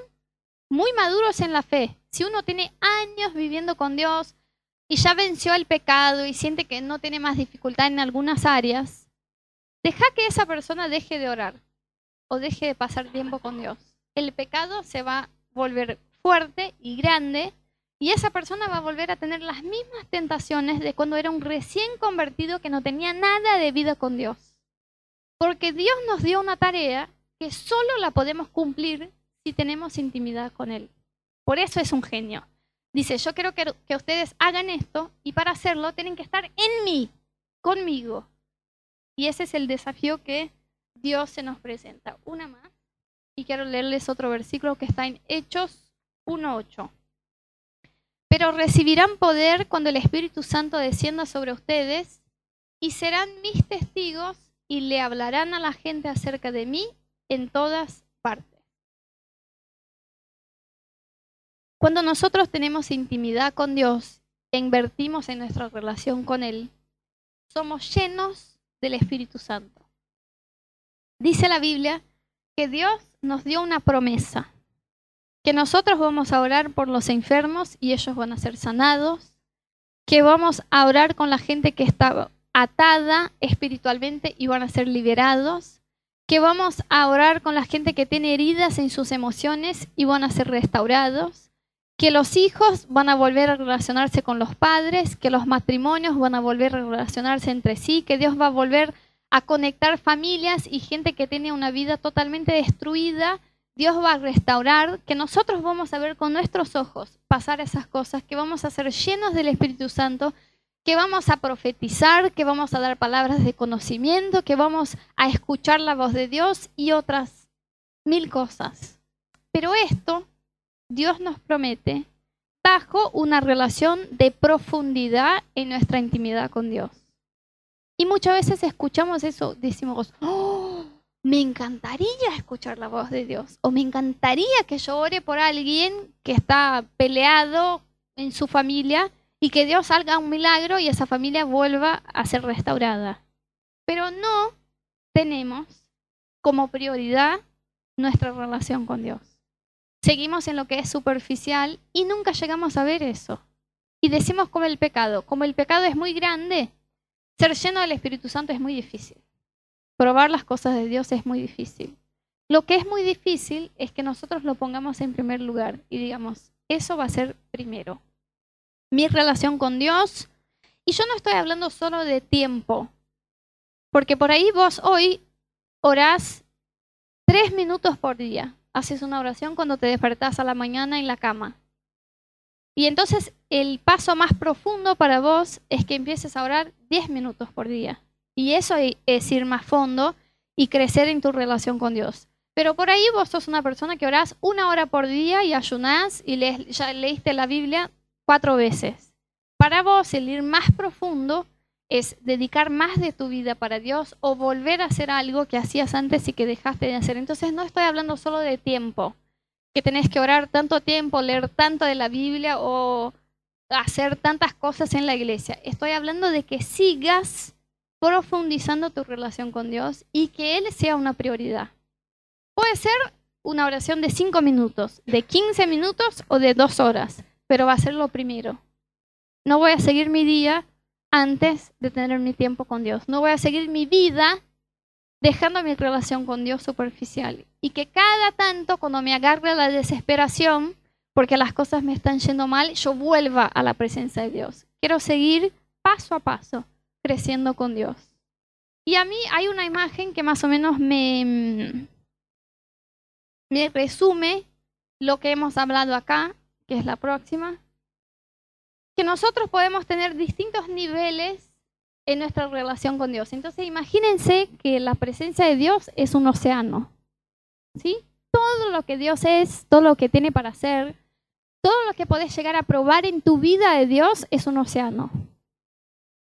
muy maduros en la fe, si uno tiene años viviendo con Dios y ya venció el pecado y siente que no tiene más dificultad en algunas áreas, deja que esa persona deje de orar o deje de pasar tiempo con Dios. El pecado se va a volver fuerte y grande y esa persona va a volver a tener las mismas tentaciones de cuando era un recién convertido que no tenía nada de vida con Dios. Porque Dios nos dio una tarea que solo la podemos cumplir si tenemos intimidad con Él. Por eso es un genio. Dice, yo quiero que, ustedes hagan esto y para hacerlo tienen que estar en mí, conmigo. Y ese es el desafío que Dios se nos presenta. Una más. Y quiero leerles otro versículo que está en Hechos 1.8 pero recibirán poder cuando el Espíritu Santo descienda sobre ustedes y serán mis testigos y le hablarán a la gente acerca de mí en todas partes. Cuando nosotros tenemos intimidad con Dios e invertimos en nuestra relación con Él, somos llenos del Espíritu Santo. Dice la Biblia que Dios nos dio una promesa, que nosotros vamos a orar por los enfermos y ellos van a ser sanados, que vamos a orar con la gente que está atada espiritualmente y van a ser liberados, que vamos a orar con la gente que tiene heridas en sus emociones y van a ser restaurados, que los hijos van a volver a relacionarse con los padres, que los matrimonios van a volver a relacionarse entre sí, que Dios va a volver a conectar familias y gente que tiene una vida totalmente destruida. Dios va a restaurar, que nosotros vamos a ver con nuestros ojos pasar esas cosas, que vamos a ser llenos del Espíritu Santo, que vamos a profetizar, que vamos a dar palabras de conocimiento, que vamos a escuchar la voz de Dios y otras mil cosas. Pero esto Dios nos promete bajo una relación de profundidad en nuestra intimidad con Dios. Y muchas veces escuchamos eso, decimos, oh, me encantaría escuchar la voz de Dios, o me encantaría que yo ore por alguien que está peleado en su familia y que Dios haga un milagro y esa familia vuelva a ser restaurada. Pero no tenemos como prioridad nuestra relación con Dios seguimos en lo que es superficial y nunca llegamos a ver eso. Y decimos como el pecado, como el pecado es muy grande, ser lleno del Espíritu Santo es muy difícil. Probar las cosas de Dios es muy difícil. Lo que es muy difícil es que nosotros lo pongamos en primer lugar y digamos, eso va a ser primero. Mi relación con Dios, y yo no estoy hablando solo de tiempo, porque por ahí vos hoy orás tres minutos por día, haces una oración cuando te despertás a la mañana en la cama. Y entonces el paso más profundo para vos es que empieces a orar 10 minutos por día. Y eso es ir más fondo y crecer en tu relación con Dios. Pero por ahí vos sos una persona que orás una hora por día y ayunás y ya leíste la Biblia cuatro veces. Para vos el ir más profundo es dedicar más de tu vida para Dios o volver a hacer algo que hacías antes y que dejaste de hacer. Entonces no estoy hablando solo de tiempo, que tenés que orar tanto tiempo, leer tanto de la Biblia o hacer tantas cosas en la iglesia. Estoy hablando de que sigas profundizando tu relación con Dios y que Él sea una prioridad. Puede ser una oración de 5 minutos, de 15 minutos o de 2 horas, pero va a ser lo primero. No voy a seguir mi día antes de tener mi tiempo con Dios. No voy a seguir mi vida dejando mi relación con Dios superficial. Y que cada tanto, cuando me agarre la desesperación, porque las cosas me están yendo mal, yo vuelva a la presencia de Dios. Quiero seguir paso a paso creciendo con Dios. Y a mí hay una imagen que más o menos me, me resume lo que hemos hablado acá, que es la próxima que nosotros podemos tener distintos niveles en nuestra relación con Dios. Entonces imagínense que la presencia de Dios es un océano. ¿Sí? Todo lo que Dios es, todo lo que tiene para hacer, todo lo que podés llegar a probar en tu vida de Dios es un océano.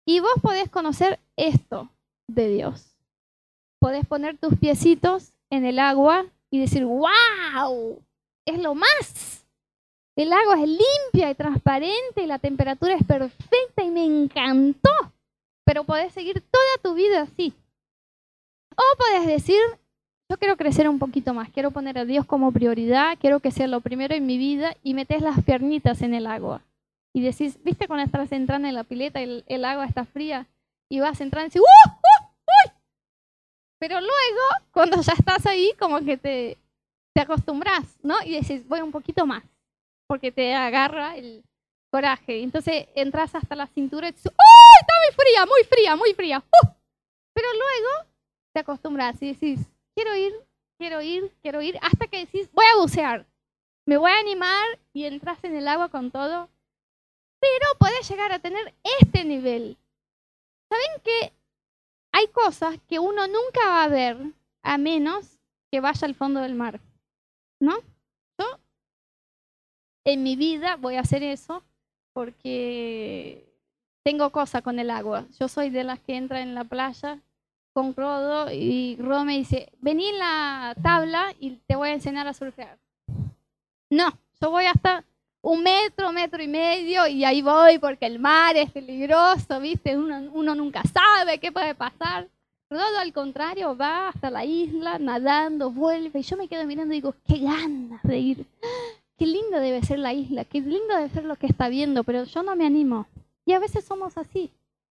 Y vos podés conocer esto de Dios. Podés poner tus piecitos en el agua y decir, wow, es lo más. El agua es limpia y transparente y la temperatura es perfecta y me encantó. Pero podés seguir toda tu vida así. O podés decir, yo quiero crecer un poquito más, quiero poner a Dios como prioridad, quiero que sea lo primero en mi vida y metes las piernitas en el agua. Y decís, ¿viste cuando estás entrando en la pileta y el, agua está fría? Y vas entrando y decís, ¡Uh, uh, uy! Pero luego, cuando ya estás ahí, como que te, te acostumbras, ¿no? Y decís, voy un poquito más porque te agarra el coraje. Entonces entras hasta la cintura y dices, ¡oh! Está muy fría, muy fría, muy fría. ¡Uh! Pero luego te acostumbras y decís, quiero ir, quiero ir, quiero ir, hasta que decís, voy a bucear. Me voy a animar y entras en el agua con todo. Pero puedes llegar a tener este nivel. ¿Saben que hay cosas que uno nunca va a ver a menos que vaya al fondo del mar? ¿No? En mi vida voy a hacer eso porque tengo cosa con el agua. Yo soy de las que entra en la playa con Rodo y Rodo me dice, vení en la tabla y te voy a enseñar a surfear. No, yo voy hasta un metro, metro y medio, y ahí voy porque el mar es peligroso, ¿viste? Uno, uno nunca sabe qué puede pasar. Rodo al contrario va hasta la isla, nadando, vuelve, y yo me quedo mirando y digo, qué ganas de ir. Qué lindo debe ser la isla, qué lindo debe ser lo que está viendo, pero yo no me animo. Y a veces somos así.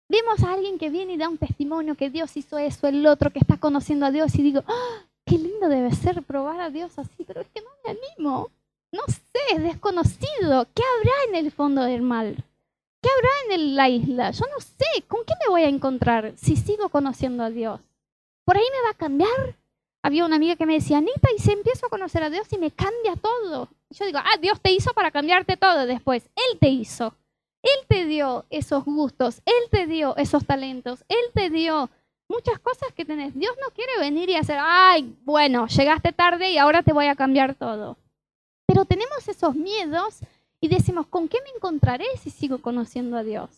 Vemos a alguien que viene y da un testimonio que Dios hizo eso, el otro que está conociendo a Dios y digo, ¡Ah! qué lindo debe ser probar a Dios así, pero es que no me animo. No sé, es desconocido. ¿Qué habrá en el fondo del mar? ¿Qué habrá en la isla? Yo no sé. ¿Con qué me voy a encontrar si sigo conociendo a Dios? ¿Por ahí me va a cambiar? Había una amiga que me decía, Anita, y si empiezo a conocer a Dios y me cambia todo. yo digo, ah, Dios te hizo para cambiarte todo después. Él te hizo. Él te dio esos gustos, Él te dio esos talentos, Él te dio muchas cosas que tenés. Dios no quiere venir y hacer, ay, bueno, llegaste tarde y ahora te voy a cambiar todo. Pero tenemos esos miedos y decimos, ¿con qué me encontraré si sigo conociendo a Dios?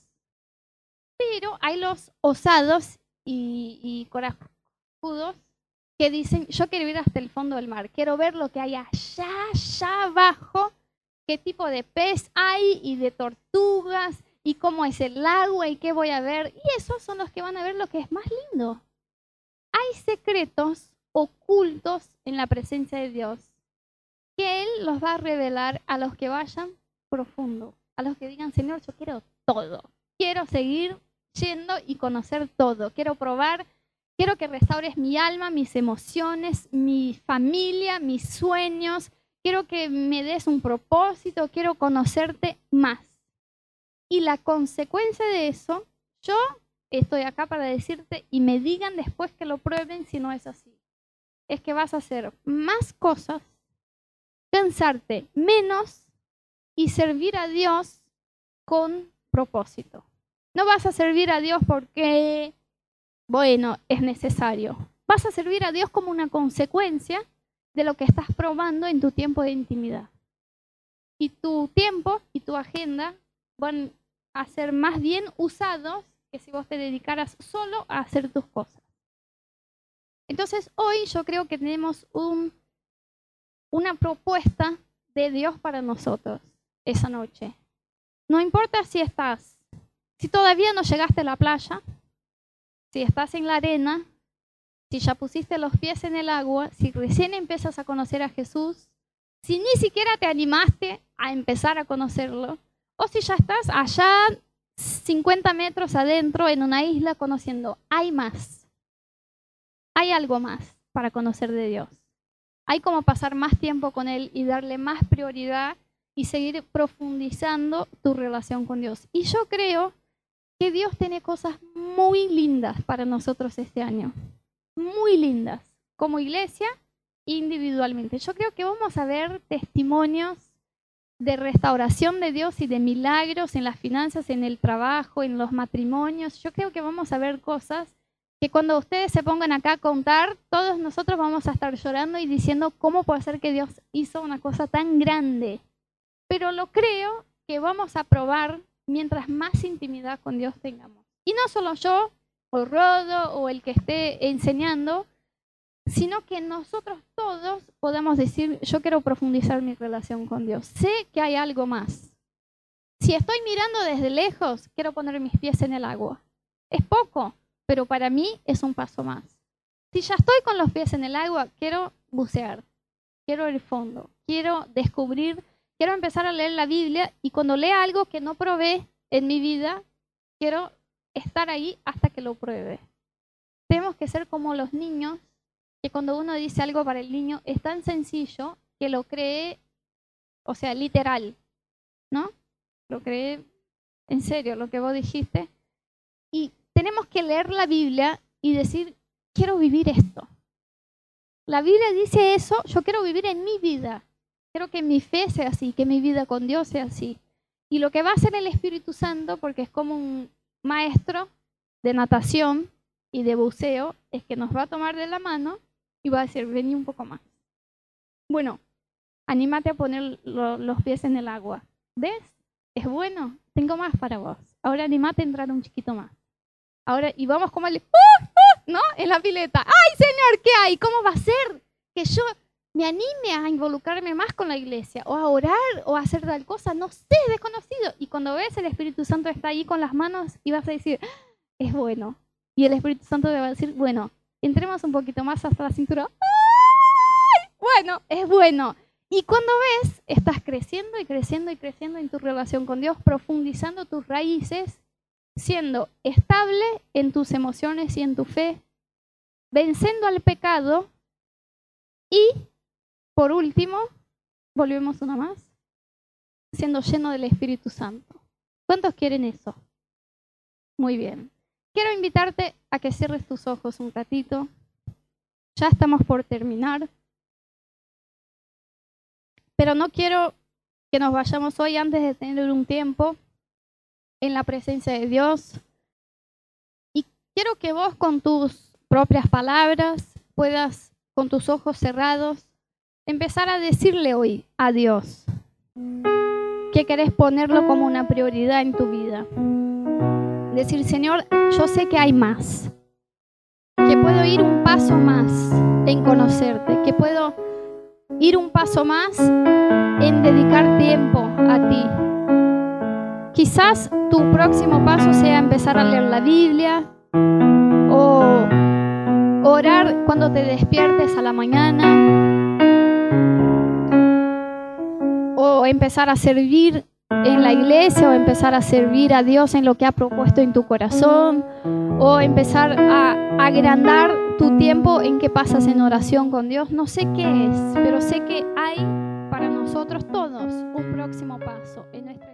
Pero hay los osados y, y corajudos que dicen, yo quiero ir hasta el fondo del mar, quiero ver lo que hay allá, allá abajo, qué tipo de pez hay y de tortugas y cómo es el agua y qué voy a ver. Y esos son los que van a ver lo que es más lindo. Hay secretos ocultos en la presencia de Dios que Él los va a revelar a los que vayan profundo, a los que digan, Señor, yo quiero todo, quiero seguir yendo y conocer todo, quiero probar, quiero que restaures mi alma, mis emociones, mi familia, mis sueños, quiero que me des un propósito, quiero conocerte más. Y la consecuencia de eso, yo estoy acá para decirte y me digan después que lo prueben si no es así. Es que vas a hacer más cosas, cansarte menos y servir a Dios con propósito. No vas a servir a Dios porque, bueno, es necesario. Vas a servir a Dios como una consecuencia de lo que estás probando en tu tiempo de intimidad. Y tu tiempo y tu agenda van a ser más bien usados que si vos te dedicaras solo a hacer tus cosas. Entonces, hoy yo creo que tenemos un, una propuesta de Dios para nosotros esa noche. No importa si estás, si todavía no llegaste a la playa, si estás en la arena, si ya pusiste los pies en el agua, si recién empiezas a conocer a Jesús, si ni siquiera te animaste a empezar a conocerlo, o si ya estás allá 50 metros adentro en una isla conociendo, hay más. Hay algo más para conocer de Dios. Hay como pasar más tiempo con Él y darle más prioridad y seguir profundizando tu relación con Dios. Y yo creo que Dios tiene cosas muy lindas para nosotros este año. Muy lindas. Como iglesia, individualmente. Yo creo que vamos a ver testimonios de restauración de Dios y de milagros en las finanzas, en el trabajo, en los matrimonios. Yo creo que vamos a ver cosas que cuando ustedes se pongan acá a contar, todos nosotros vamos a estar llorando y diciendo cómo puede ser que Dios hizo una cosa tan grande pero lo creo que vamos a probar mientras más intimidad con Dios tengamos. Y no solo yo, o Rodo, o el que esté enseñando, sino que nosotros todos podamos decir, yo quiero profundizar mi relación con Dios. Sé que hay algo más. Si estoy mirando desde lejos, quiero poner mis pies en el agua. Es poco, pero para mí es un paso más. Si ya estoy con los pies en el agua, quiero bucear, quiero el fondo, quiero descubrir quiero empezar a leer la Biblia y cuando lea algo que no probé en mi vida, quiero estar ahí hasta que lo pruebe. Tenemos que ser como los niños, que cuando uno dice algo para el niño es tan sencillo que lo cree, o sea, literal, ¿no? Lo cree en serio, lo que vos dijiste. Y tenemos que leer la Biblia y decir, quiero vivir esto. La Biblia dice eso, yo quiero vivir en mi vida. Quiero que mi fe sea así, que mi vida con Dios sea así. Y lo que va a hacer el Espíritu Santo, porque es como un maestro de natación y de buceo, es que nos va a tomar de la mano y va a decir, vení un poco más. Bueno, anímate a poner los pies en el agua. ¿Ves? Es bueno, tengo más para vos. Ahora anímate a entrar un chiquito más. Ahora, y vamos como el, ¡Uh, uh! ¿no? En la pileta. ¡Ay, Señor, qué hay! ¿Cómo va a ser? Que yo me anime a involucrarme más con la iglesia, o a orar, o a hacer tal cosa, no sé, desconocido. Y cuando ves el Espíritu Santo está ahí con las manos y vas a decir, ah, es bueno. Y el Espíritu Santo te va a decir, bueno, entremos un poquito más hasta la cintura. ¡Ay! Bueno, es bueno. Y cuando ves, estás creciendo y creciendo y creciendo en tu relación con Dios, profundizando tus raíces, siendo estable en tus emociones y en tu fe, venciendo al pecado y, por último, volvemos una más, siendo lleno del Espíritu Santo. ¿Cuántos quieren eso? Muy bien. Quiero invitarte a que cierres tus ojos un ratito. Ya estamos por terminar. Pero no quiero que nos vayamos hoy antes de tener un tiempo en la presencia de Dios. Y quiero que vos con tus propias palabras puedas, con tus ojos cerrados, empezar a decirle hoy a Dios que querés ponerlo como una prioridad en tu vida. Decir, Señor, yo sé que hay más, que puedo ir un paso más en conocerte, que puedo ir un paso más en dedicar tiempo a ti. Quizás tu próximo paso sea empezar a leer la Biblia o orar cuando te despiertes a la mañana empezar a servir en la iglesia o empezar a servir a Dios en lo que ha propuesto en tu corazón o empezar a agrandar tu tiempo en que pasas en oración con Dios. No sé qué es, pero sé que hay para nosotros todos un próximo paso en nuestra